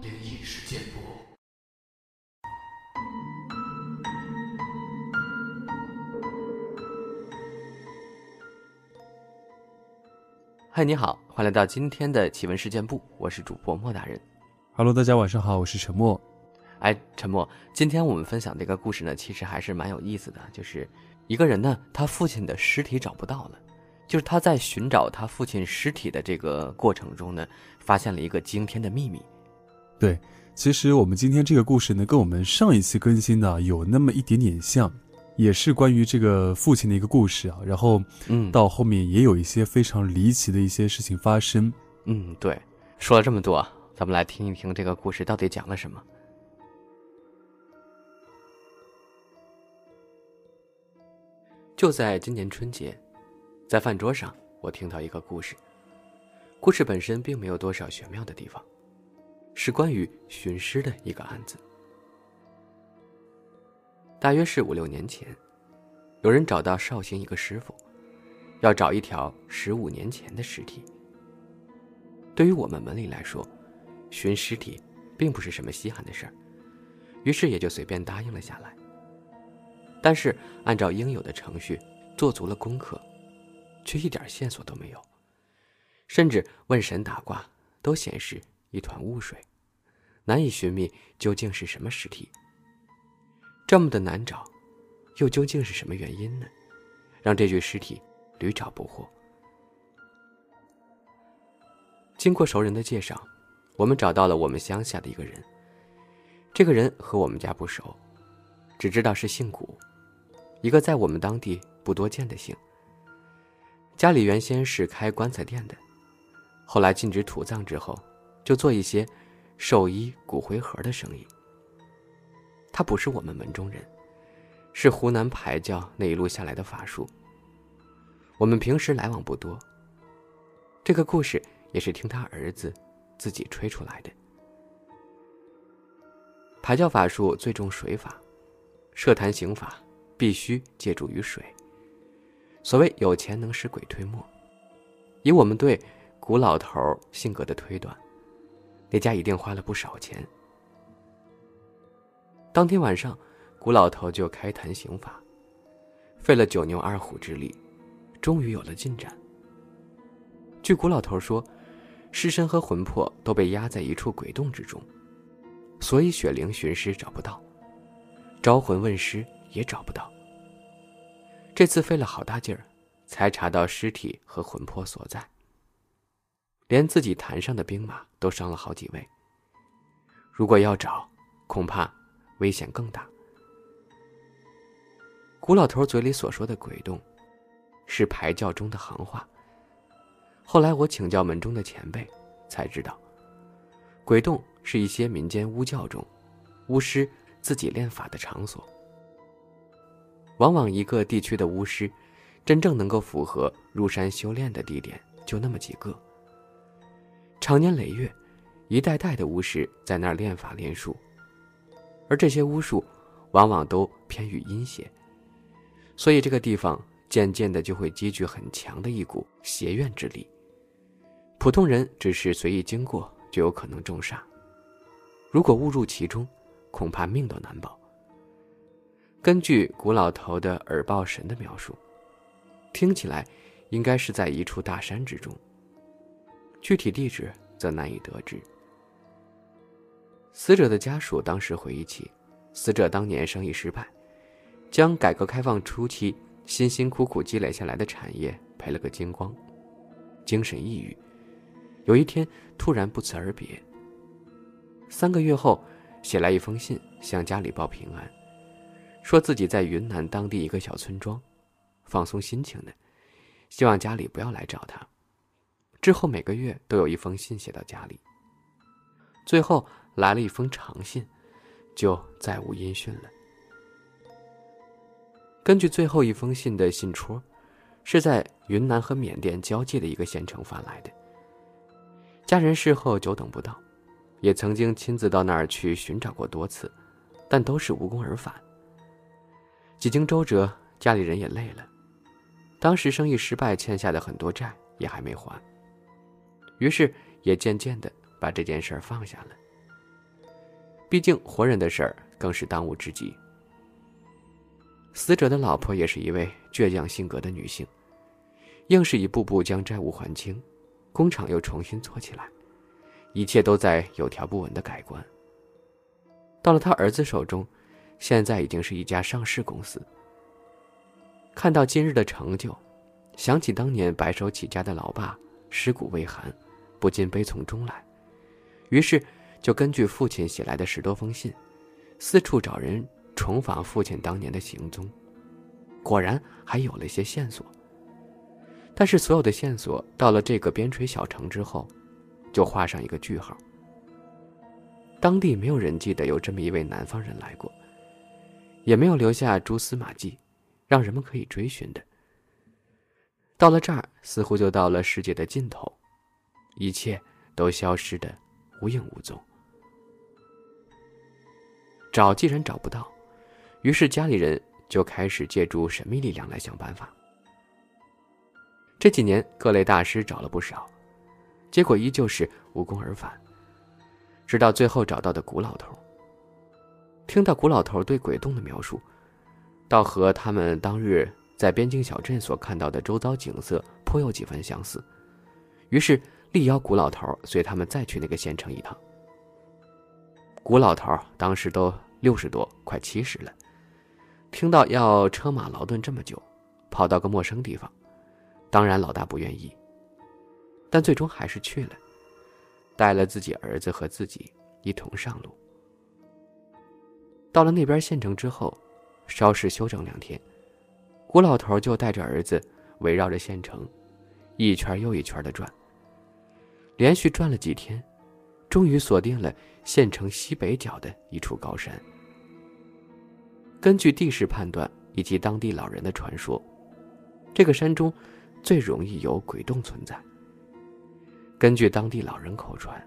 灵异事件簿。嗨，你好，欢迎来到今天的奇闻事件部，我是主播莫大人。Hello，大家晚上好，我是陈默。哎，陈默，今天我们分享这个故事呢，其实还是蛮有意思的。就是一个人呢，他父亲的尸体找不到了，就是他在寻找他父亲尸体的这个过程中呢，发现了一个惊天的秘密。对，其实我们今天这个故事呢，跟我们上一期更新的有那么一点点像，也是关于这个父亲的一个故事啊。然后嗯，到后面也有一些非常离奇的一些事情发生。嗯，对，说了这么多，咱们来听一听这个故事到底讲了什么。就在今年春节，在饭桌上，我听到一个故事。故事本身并没有多少玄妙的地方，是关于寻尸的一个案子。大约是五六年前，有人找到绍兴一个师傅，要找一条十五年前的尸体。对于我们门里来说，寻尸体并不是什么稀罕的事儿，于是也就随便答应了下来。但是按照应有的程序，做足了功课，却一点线索都没有，甚至问神打卦都显示一团雾水，难以寻觅究竟是什么尸体。这么的难找，又究竟是什么原因呢？让这具尸体屡找不获。经过熟人的介绍，我们找到了我们乡下的一个人。这个人和我们家不熟，只知道是姓古，一个在我们当地不多见的姓。家里原先是开棺材店的，后来禁止土葬之后，就做一些寿衣、骨灰盒的生意。他不是我们门中人，是湖南排教那一路下来的法术。我们平时来往不多。这个故事。也是听他儿子自己吹出来的。排教法术最重水法，设坛刑法必须借助于水。所谓有钱能使鬼推磨，以我们对古老头性格的推断，那家一定花了不少钱。当天晚上，古老头就开坛刑法，费了九牛二虎之力，终于有了进展。据古老头说。尸身和魂魄都被压在一处鬼洞之中，所以雪灵寻尸找不到，招魂问尸也找不到。这次费了好大劲儿，才查到尸体和魂魄所在。连自己坛上的兵马都伤了好几位。如果要找，恐怕危险更大。古老头嘴里所说的鬼洞，是排教中的行话。后来我请教门中的前辈，才知道，鬼洞是一些民间巫教中，巫师自己练法的场所。往往一个地区的巫师，真正能够符合入山修炼的地点就那么几个。长年累月，一代代的巫师在那儿练法练术，而这些巫术，往往都偏于阴邪，所以这个地方渐渐的就会积聚很强的一股邪怨之力。普通人只是随意经过，就有可能中煞。如果误入其中，恐怕命都难保。根据古老头的耳报神的描述，听起来应该是在一处大山之中。具体地址则难以得知。死者的家属当时回忆起，死者当年生意失败，将改革开放初期辛辛苦苦积累下来的产业赔了个精光，精神抑郁。有一天，突然不辞而别。三个月后，写来一封信向家里报平安，说自己在云南当地一个小村庄，放松心情的，希望家里不要来找他。之后每个月都有一封信写到家里。最后来了一封长信，就再无音讯了。根据最后一封信的信戳，是在云南和缅甸交界的一个县城发来的。家人事后久等不到，也曾经亲自到那儿去寻找过多次，但都是无功而返。几经周折，家里人也累了。当时生意失败，欠下的很多债也还没还。于是也渐渐的把这件事儿放下了。毕竟活人的事儿更是当务之急。死者的老婆也是一位倔强性格的女性，硬是一步步将债务还清，工厂又重新做起来，一切都在有条不紊的改观。到了他儿子手中，现在已经是一家上市公司。看到今日的成就，想起当年白手起家的老爸尸骨未寒，不禁悲从中来，于是就根据父亲写来的十多封信，四处找人重访父亲当年的行踪，果然还有了一些线索。但是所有的线索到了这个边陲小城之后，就画上一个句号。当地没有人记得有这么一位南方人来过，也没有留下蛛丝马迹，让人们可以追寻的。到了这儿，似乎就到了世界的尽头，一切都消失的无影无踪。找既然找不到，于是家里人就开始借助神秘力量来想办法。这几年各类大师找了不少，结果依旧是无功而返。直到最后找到的古老头。听到古老头对鬼洞的描述，倒和他们当日在边境小镇所看到的周遭景色颇有几分相似，于是力邀古老头随他们再去那个县城一趟。古老头当时都六十多，快七十了，听到要车马劳顿这么久，跑到个陌生地方，当然老大不愿意，但最终还是去了。带了自己儿子和自己一同上路。到了那边县城之后，稍事休整两天，古老头就带着儿子围绕着县城，一圈又一圈的转。连续转了几天，终于锁定了县城西北角的一处高山。根据地势判断以及当地老人的传说，这个山中最容易有鬼洞存在。根据当地老人口传，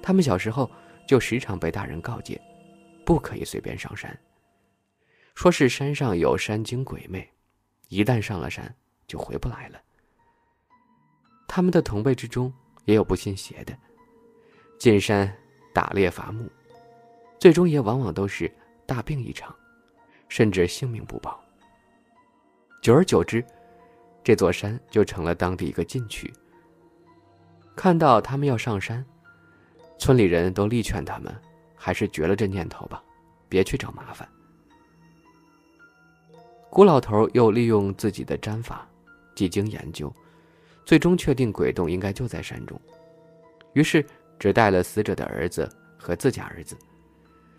他们小时候就时常被大人告诫，不可以随便上山。说是山上有山精鬼魅，一旦上了山就回不来了。他们的同辈之中也有不信邪的，进山打猎伐木，最终也往往都是大病一场，甚至性命不保。久而久之，这座山就成了当地一个禁区。看到他们要上山，村里人都力劝他们，还是绝了这念头吧，别去找麻烦。古老头又利用自己的占法，几经研究，最终确定鬼洞应该就在山中，于是只带了死者的儿子和自家儿子，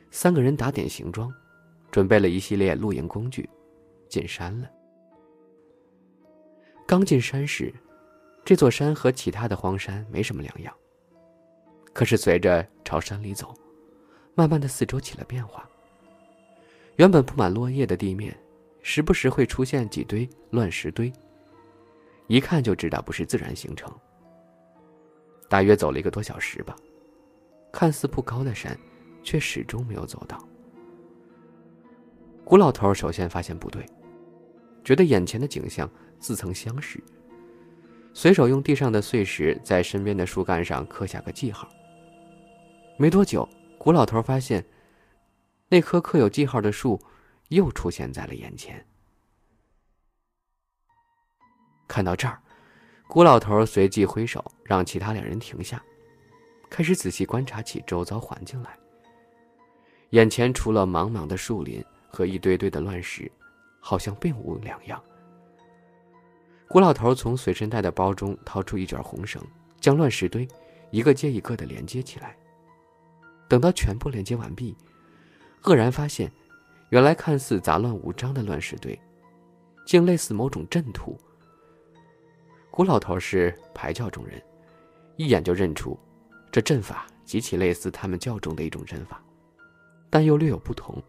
三个人打点行装，准备了一系列露营工具，进山了。刚进山时。这座山和其他的荒山没什么两样。可是随着朝山里走，慢慢的四周起了变化。原本铺满落叶的地面，时不时会出现几堆乱石堆。一看就知道不是自然形成。大约走了一个多小时吧，看似不高的山，却始终没有走到。古老头首先发现不对，觉得眼前的景象似曾相识。随手用地上的碎石在身边的树干上刻下个记号。没多久，古老头发现，那棵刻有记号的树又出现在了眼前。看到这儿，古老头随即挥手让其他两人停下，开始仔细观察起周遭环境来。眼前除了茫茫的树林和一堆堆的乱石，好像并无两样。古老头从随身带的包中掏出一卷红绳，将乱石堆一个接一个的连接起来。等到全部连接完毕，愕然发现，原来看似杂乱无章的乱石堆，竟类似某种阵图。古老头是排教中人，一眼就认出，这阵法极其类似他们教中的一种阵法，但又略有不同。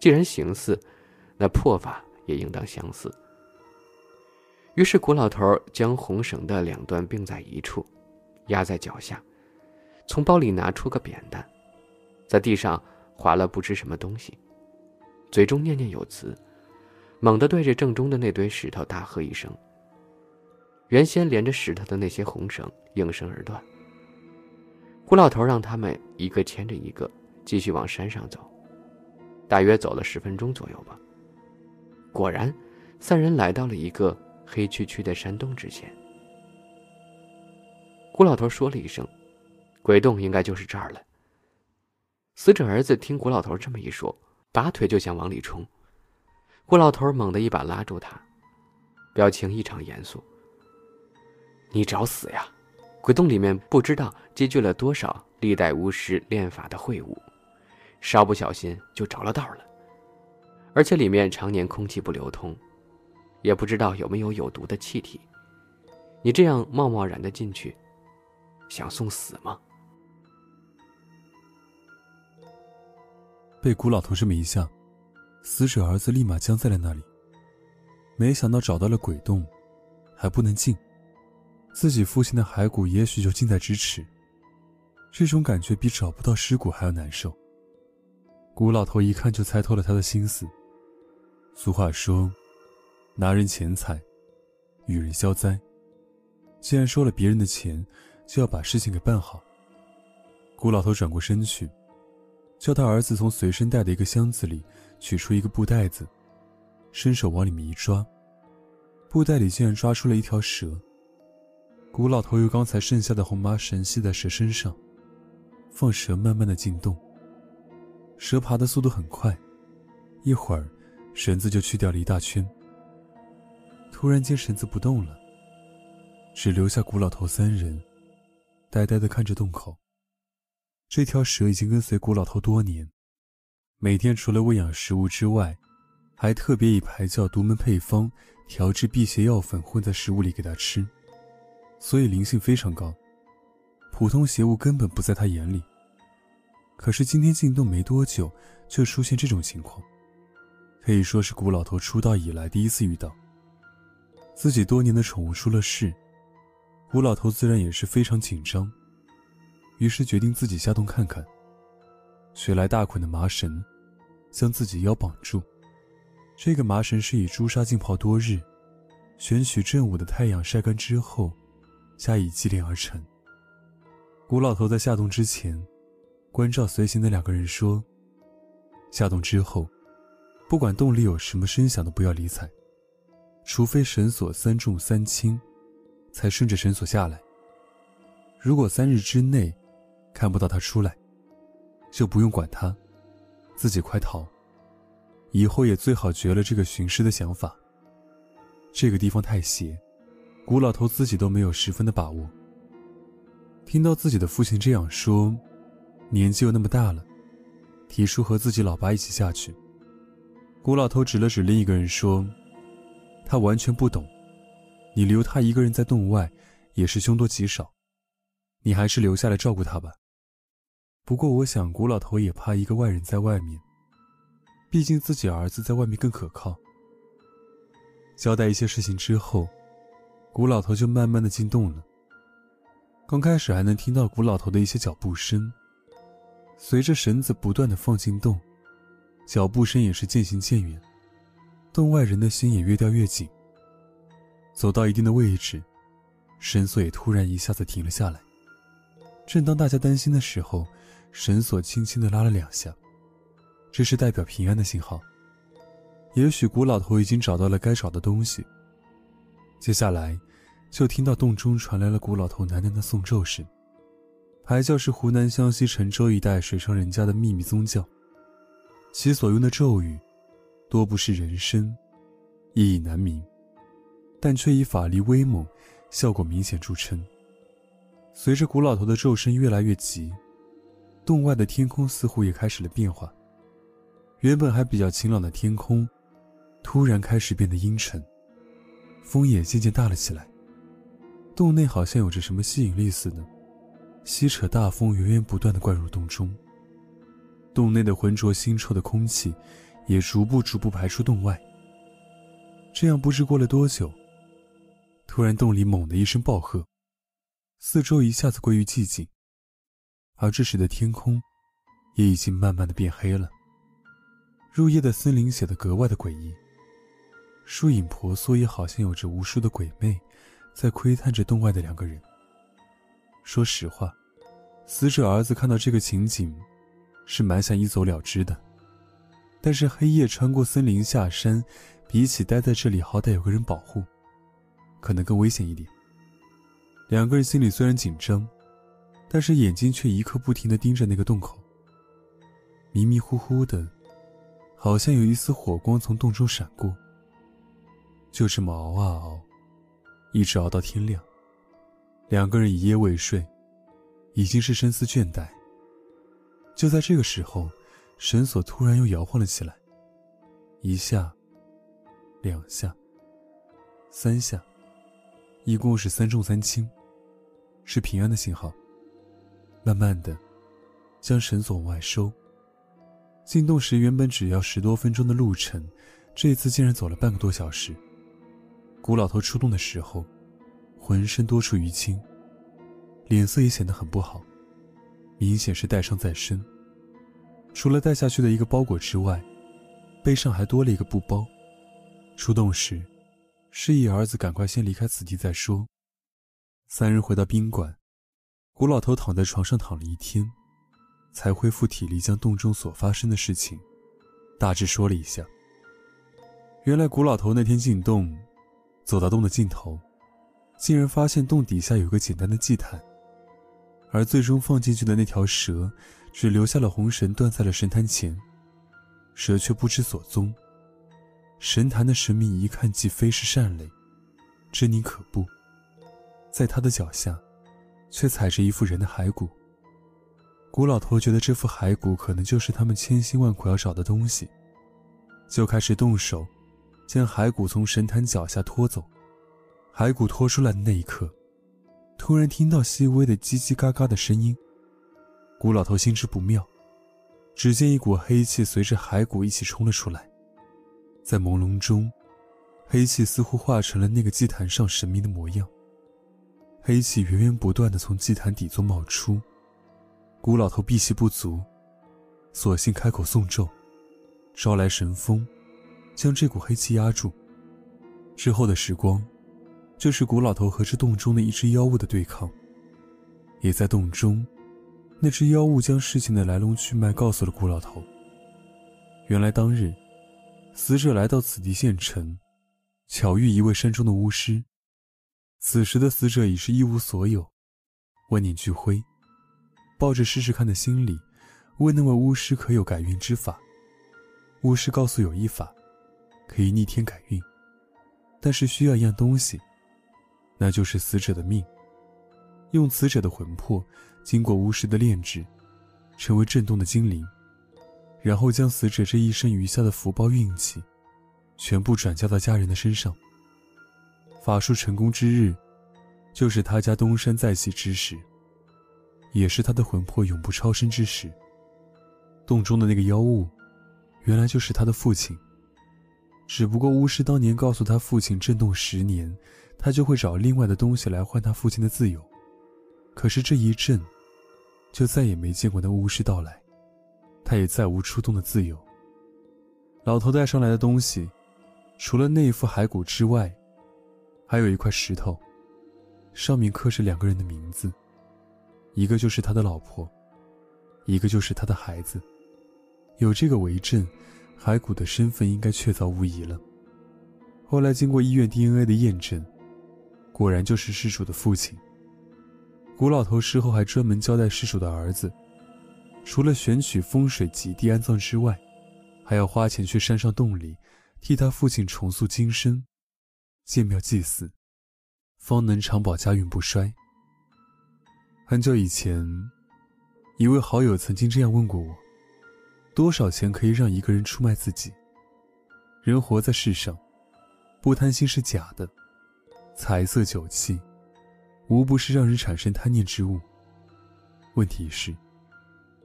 既然形似，那破法也应当相似。于是，古老头将红绳的两端并在一处，压在脚下，从包里拿出个扁担，在地上划了不知什么东西，嘴中念念有词，猛地对着正中的那堆石头大喝一声。原先连着石头的那些红绳应声而断。胡老头让他们一个牵着一个，继续往山上走。大约走了十分钟左右吧。果然，三人来到了一个黑黢黢的山洞之前。胡老头说了一声：“鬼洞应该就是这儿了。”死者儿子听古老头这么一说，拔腿就想往里冲。古老头猛地一把拉住他，表情异常严肃：“你找死呀！鬼洞里面不知道积聚了多少历代巫师炼法的秽物，稍不小心就着了道了。而且里面常年空气不流通，也不知道有没有有毒的气体。你这样贸贸然的进去，想送死吗？”被古老头这么一吓，死者儿子立马僵在了那里。没想到找到了鬼洞，还不能进，自己父亲的骸骨也许就近在咫尺。这种感觉比找不到尸骨还要难受。古老头一看就猜透了他的心思。俗话说：“拿人钱财，与人消灾。”既然收了别人的钱，就要把事情给办好。古老头转过身去。叫他儿子从随身带的一个箱子里取出一个布袋子，伸手往里面一抓，布袋里竟然抓出了一条蛇。古老头用刚才剩下的红麻绳系在蛇身上，放蛇慢慢的进洞。蛇爬的速度很快，一会儿绳子就去掉了一大圈。突然间绳子不动了，只留下古老头三人，呆呆的看着洞口。这条蛇已经跟随古老头多年，每天除了喂养食物之外，还特别以排教独门配方调制辟邪药粉混在食物里给他吃，所以灵性非常高，普通邪物根本不在他眼里。可是今天进洞没多久，就出现这种情况，可以说是古老头出道以来第一次遇到。自己多年的宠物出了事，古老头自然也是非常紧张。于是决定自己下洞看看。取来大捆的麻绳，将自己腰绑住。这个麻绳是以朱砂浸泡多日，选取正午的太阳晒干之后，加以祭炼而成。古老头在下洞之前，关照随行的两个人说：“下洞之后，不管洞里有什么声响都不要理睬，除非绳索三重三轻，才顺着绳索下来。如果三日之内，”看不到他出来，就不用管他，自己快逃。以后也最好绝了这个寻尸的想法。这个地方太邪，古老头自己都没有十分的把握。听到自己的父亲这样说，年纪又那么大了，提出和自己老爸一起下去。古老头指了指另一个人说：“他完全不懂，你留他一个人在洞外，也是凶多吉少，你还是留下来照顾他吧。”不过，我想古老头也怕一个外人在外面，毕竟自己儿子在外面更可靠。交代一些事情之后，古老头就慢慢的进洞了。刚开始还能听到古老头的一些脚步声，随着绳子不断的放进洞，脚步声也是渐行渐远，洞外人的心也越掉越紧。走到一定的位置，绳索也突然一下子停了下来。正当大家担心的时候，绳索轻轻地拉了两下，这是代表平安的信号。也许古老头已经找到了该找的东西。接下来，就听到洞中传来了古老头喃喃的诵咒声。排教是湖南湘西陈州一带水上人家的秘密宗教，其所用的咒语，多不是人声，意义难明，但却以法力威猛、效果明显著称。随着古老头的咒声越来越急。洞外的天空似乎也开始了变化，原本还比较晴朗的天空，突然开始变得阴沉，风也渐渐大了起来。洞内好像有着什么吸引力似的，吸扯大风源源不断的灌入洞中。洞内的浑浊腥臭的空气，也逐步逐步排出洞外。这样不知过了多久，突然洞里猛地一声暴喝，四周一下子归于寂静。而这时的天空，也已经慢慢的变黑了。入夜的森林显得格外的诡异，树影婆娑，也好像有着无数的鬼魅，在窥探着洞外的两个人。说实话，死者儿子看到这个情景，是蛮想一走了之的。但是黑夜穿过森林下山，比起待在这里，好歹有个人保护，可能更危险一点。两个人心里虽然紧张，但是眼睛却一刻不停地盯着那个洞口。迷迷糊糊的，好像有一丝火光从洞中闪过。就这么熬啊熬，一直熬到天亮。两个人一夜未睡，已经是深思倦怠。就在这个时候，绳索突然又摇晃了起来，一下，两下，三下，一共是三重三轻，是平安的信号。慢慢的，将绳索往外收。进洞时原本只要十多分钟的路程，这一次竟然走了半个多小时。古老头出洞的时候，浑身多处淤青，脸色也显得很不好，明显是带伤在身。除了带下去的一个包裹之外，背上还多了一个布包。出洞时，示意儿子赶快先离开此地再说。三人回到宾馆，古老头躺在床上躺了一天，才恢复体力，将洞中所发生的事情大致说了一下。原来古老头那天进洞。走到洞的尽头，竟然发现洞底下有个简单的祭坛，而最终放进去的那条蛇，只留下了红绳断在了神坛前，蛇却不知所踪。神坛的神明一看即非是善类，狰狞可怖，在他的脚下，却踩着一副人的骸骨。古老头觉得这副骸骨可能就是他们千辛万苦要找的东西，就开始动手。将骸骨从神坛脚下拖走，骸骨拖出来的那一刻，突然听到细微的叽叽嘎嘎的声音。古老头心知不妙，只见一股黑气随着骸骨一起冲了出来，在朦胧中，黑气似乎化成了那个祭坛上神明的模样。黑气源源不断的从祭坛底座冒出，古老头闭气不足，索性开口诵咒，招来神风。将这股黑气压住。之后的时光，就是古老头和这洞中的一只妖物的对抗。也在洞中，那只妖物将事情的来龙去脉告诉了古老头。原来当日，死者来到此地县城，巧遇一位山中的巫师。此时的死者已是一无所有，万念俱灰，抱着试试看的心理，问那位巫师可有改运之法。巫师告诉有一法。可以逆天改运，但是需要一样东西，那就是死者的命。用死者的魂魄，经过巫师的炼制，成为震动的精灵，然后将死者这一生余下的福报运气，全部转交到家人的身上。法术成功之日，就是他家东山再起之时，也是他的魂魄永不超生之时。洞中的那个妖物，原来就是他的父亲。只不过巫师当年告诉他，父亲震动十年，他就会找另外的东西来换他父亲的自由。可是这一震，就再也没见过那巫师到来，他也再无出动的自由。老头带上来的东西，除了那一副骸骨之外，还有一块石头，上面刻着两个人的名字，一个就是他的老婆，一个就是他的孩子。有这个为证。骸骨的身份应该确凿无疑了。后来经过医院 DNA 的验证，果然就是失主的父亲。古老头事后还专门交代失主的儿子，除了选取风水吉地安葬之外，还要花钱去山上洞里替他父亲重塑金身，建庙祭祀，方能长保家运不衰。很久以前，一位好友曾经这样问过我。多少钱可以让一个人出卖自己？人活在世上，不贪心是假的。财色酒气，无不是让人产生贪念之物。问题是，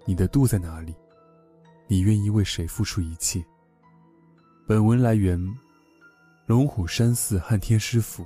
你的度在哪里？你愿意为谁付出一切？本文来源：龙虎山寺汉天师傅。